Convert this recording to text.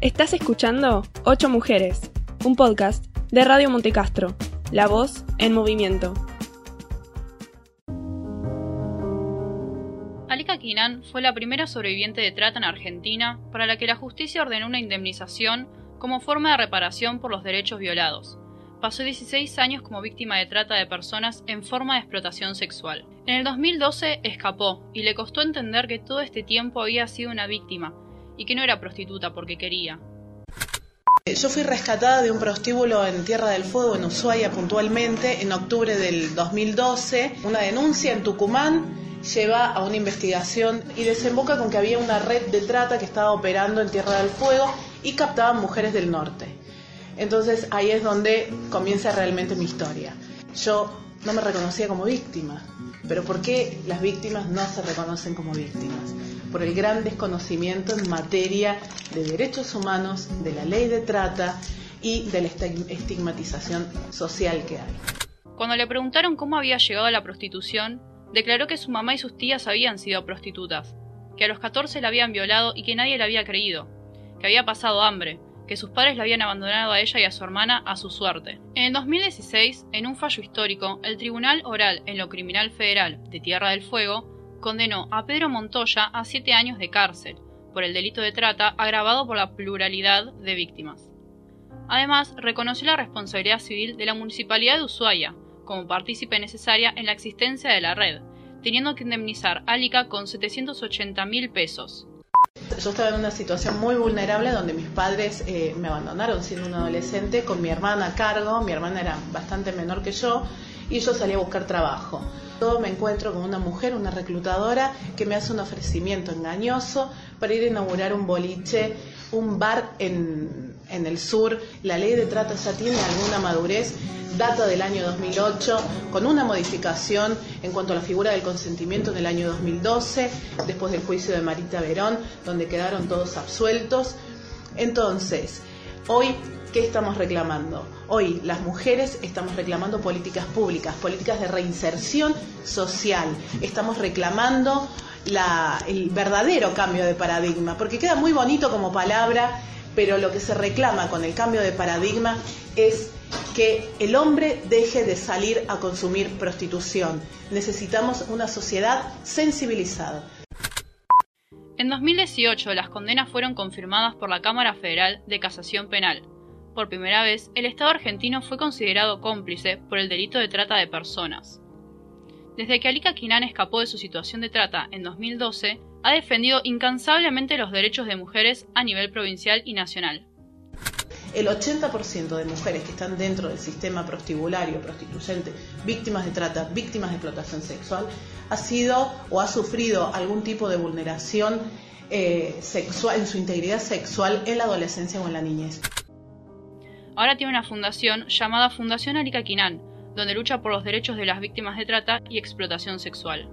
Estás escuchando Ocho Mujeres, un podcast de Radio Montecastro, la voz en movimiento. Alika Quinan fue la primera sobreviviente de trata en Argentina para la que la justicia ordenó una indemnización como forma de reparación por los derechos violados. Pasó 16 años como víctima de trata de personas en forma de explotación sexual. En el 2012 escapó y le costó entender que todo este tiempo había sido una víctima y que no era prostituta porque quería. Yo fui rescatada de un prostíbulo en Tierra del Fuego, en Ushuaia puntualmente, en octubre del 2012. Una denuncia en Tucumán lleva a una investigación y desemboca con que había una red de trata que estaba operando en Tierra del Fuego y captaban mujeres del norte. Entonces ahí es donde comienza realmente mi historia. Yo no me reconocía como víctima, pero ¿por qué las víctimas no se reconocen como víctimas? Por el gran desconocimiento en materia de derechos humanos, de la ley de trata y de la estigmatización social que hay. Cuando le preguntaron cómo había llegado a la prostitución, declaró que su mamá y sus tías habían sido prostitutas, que a los 14 la habían violado y que nadie la había creído, que había pasado hambre, que sus padres la habían abandonado a ella y a su hermana a su suerte. En el 2016, en un fallo histórico, el Tribunal Oral en lo Criminal Federal de Tierra del Fuego condenó a Pedro Montoya a siete años de cárcel por el delito de trata agravado por la pluralidad de víctimas. Además, reconoció la responsabilidad civil de la Municipalidad de Ushuaia como partícipe necesaria en la existencia de la red, teniendo que indemnizar a Alica con 780 mil pesos, yo estaba en una situación muy vulnerable donde mis padres eh, me abandonaron siendo un adolescente con mi hermana a cargo, mi hermana era bastante menor que yo y yo salí a buscar trabajo. Yo me encuentro con una mujer, una reclutadora, que me hace un ofrecimiento engañoso para ir a inaugurar un boliche, un bar en, en el sur. La ley de trata ya tiene alguna madurez data del año 2008, con una modificación en cuanto a la figura del consentimiento en el año 2012, después del juicio de Marita Verón, donde quedaron todos absueltos. Entonces, hoy, ¿qué estamos reclamando? Hoy las mujeres estamos reclamando políticas públicas, políticas de reinserción social. Estamos reclamando el verdadero cambio de paradigma, porque queda muy bonito como palabra, pero lo que se reclama con el cambio de paradigma es que el hombre deje de salir a consumir prostitución. Necesitamos una sociedad sensibilizada. En 2018 las condenas fueron confirmadas por la Cámara Federal de Casación Penal. Por primera vez, el Estado argentino fue considerado cómplice por el delito de trata de personas. Desde que Alika Quinan escapó de su situación de trata en 2012, ha defendido incansablemente los derechos de mujeres a nivel provincial y nacional el 80% de mujeres que están dentro del sistema prostibulario, prostituyente, víctimas de trata, víctimas de explotación sexual, ha sido o ha sufrido algún tipo de vulneración eh, sexual, en su integridad sexual en la adolescencia o en la niñez. Ahora tiene una fundación llamada Fundación Arica Quinan, donde lucha por los derechos de las víctimas de trata y explotación sexual.